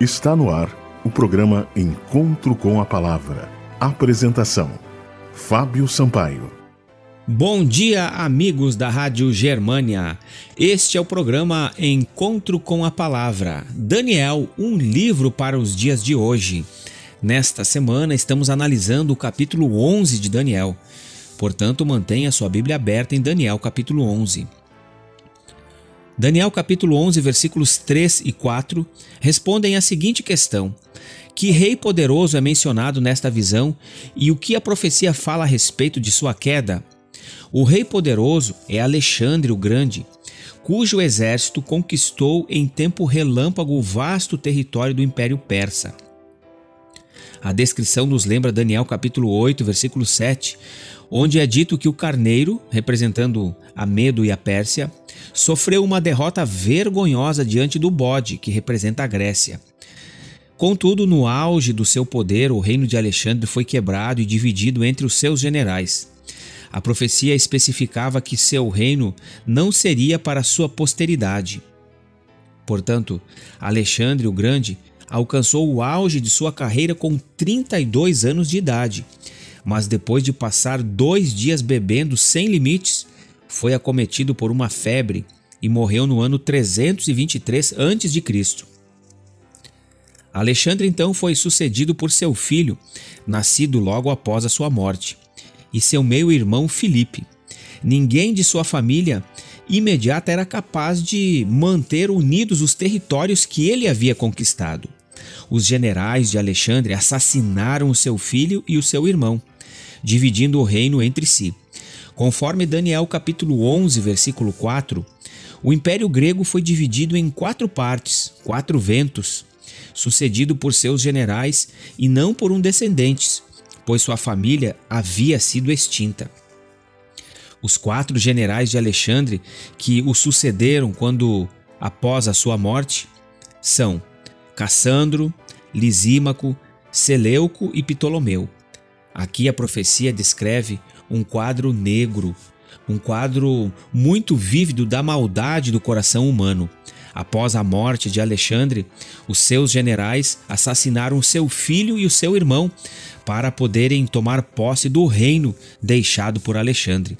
Está no ar o programa Encontro com a Palavra. Apresentação: Fábio Sampaio. Bom dia, amigos da Rádio Germânia. Este é o programa Encontro com a Palavra. Daniel, um livro para os dias de hoje. Nesta semana estamos analisando o capítulo 11 de Daniel. Portanto, mantenha sua Bíblia aberta em Daniel, capítulo 11. Daniel capítulo 11, versículos 3 e 4 respondem a seguinte questão: Que rei poderoso é mencionado nesta visão e o que a profecia fala a respeito de sua queda? O rei poderoso é Alexandre o Grande, cujo exército conquistou em tempo relâmpago o vasto território do Império Persa. A descrição nos lembra Daniel capítulo 8, versículo 7, onde é dito que o carneiro, representando a Medo e a Pérsia, sofreu uma derrota vergonhosa diante do bode, que representa a Grécia. Contudo, no auge do seu poder, o reino de Alexandre foi quebrado e dividido entre os seus generais. A profecia especificava que seu reino não seria para sua posteridade. Portanto, Alexandre o Grande alcançou o auge de sua carreira com 32 anos de idade mas depois de passar dois dias bebendo sem limites, foi acometido por uma febre e morreu no ano 323 a.C. Alexandre então foi sucedido por seu filho, nascido logo após a sua morte, e seu meio-irmão Filipe. Ninguém de sua família imediata era capaz de manter unidos os territórios que ele havia conquistado. Os generais de Alexandre assassinaram o seu filho e o seu irmão dividindo o reino entre si. Conforme Daniel capítulo 11, versículo 4, o Império Grego foi dividido em quatro partes, quatro ventos, sucedido por seus generais e não por um descendente, pois sua família havia sido extinta. Os quatro generais de Alexandre que o sucederam quando após a sua morte são Cassandro, Lisímaco, Seleuco e Ptolomeu. Aqui a profecia descreve um quadro negro, um quadro muito vívido da maldade do coração humano. Após a morte de Alexandre, os seus generais assassinaram seu filho e o seu irmão para poderem tomar posse do reino deixado por Alexandre.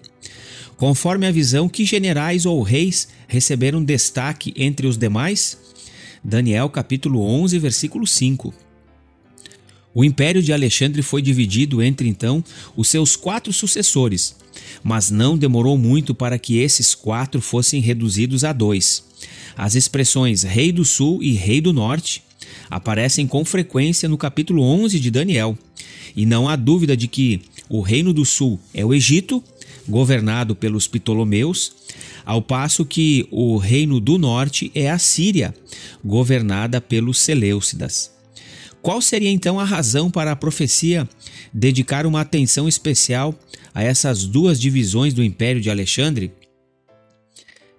Conforme a visão, que generais ou reis receberam destaque entre os demais? Daniel capítulo 11, versículo 5. O império de Alexandre foi dividido entre então os seus quatro sucessores, mas não demorou muito para que esses quatro fossem reduzidos a dois. As expressões Rei do Sul e Rei do Norte aparecem com frequência no capítulo 11 de Daniel, e não há dúvida de que o Reino do Sul é o Egito, governado pelos Ptolomeus, ao passo que o Reino do Norte é a Síria, governada pelos Seleucidas. Qual seria então a razão para a profecia dedicar uma atenção especial a essas duas divisões do Império de Alexandre?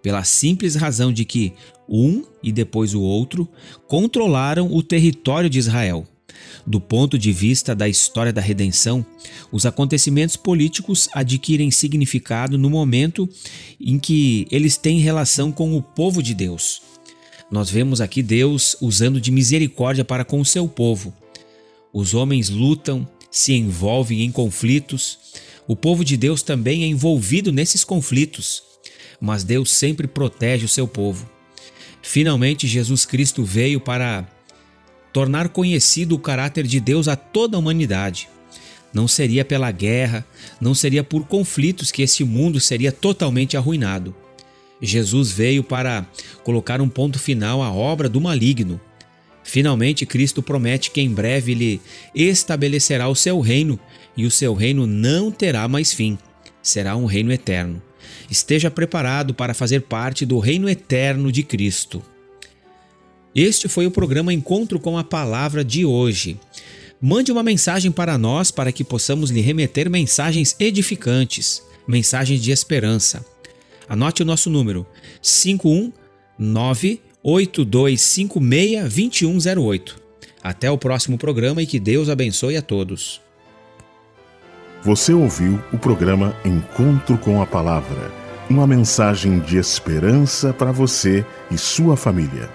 Pela simples razão de que um e depois o outro controlaram o território de Israel. Do ponto de vista da história da redenção, os acontecimentos políticos adquirem significado no momento em que eles têm relação com o povo de Deus. Nós vemos aqui Deus usando de misericórdia para com o seu povo. Os homens lutam, se envolvem em conflitos. O povo de Deus também é envolvido nesses conflitos, mas Deus sempre protege o seu povo. Finalmente, Jesus Cristo veio para tornar conhecido o caráter de Deus a toda a humanidade. Não seria pela guerra, não seria por conflitos que esse mundo seria totalmente arruinado. Jesus veio para colocar um ponto final à obra do maligno. Finalmente, Cristo promete que em breve ele estabelecerá o seu reino e o seu reino não terá mais fim. Será um reino eterno. Esteja preparado para fazer parte do reino eterno de Cristo. Este foi o programa Encontro com a Palavra de hoje. Mande uma mensagem para nós para que possamos lhe remeter mensagens edificantes, mensagens de esperança. Anote o nosso número: 51982562108. Até o próximo programa e que Deus abençoe a todos. Você ouviu o programa Encontro com a Palavra, uma mensagem de esperança para você e sua família.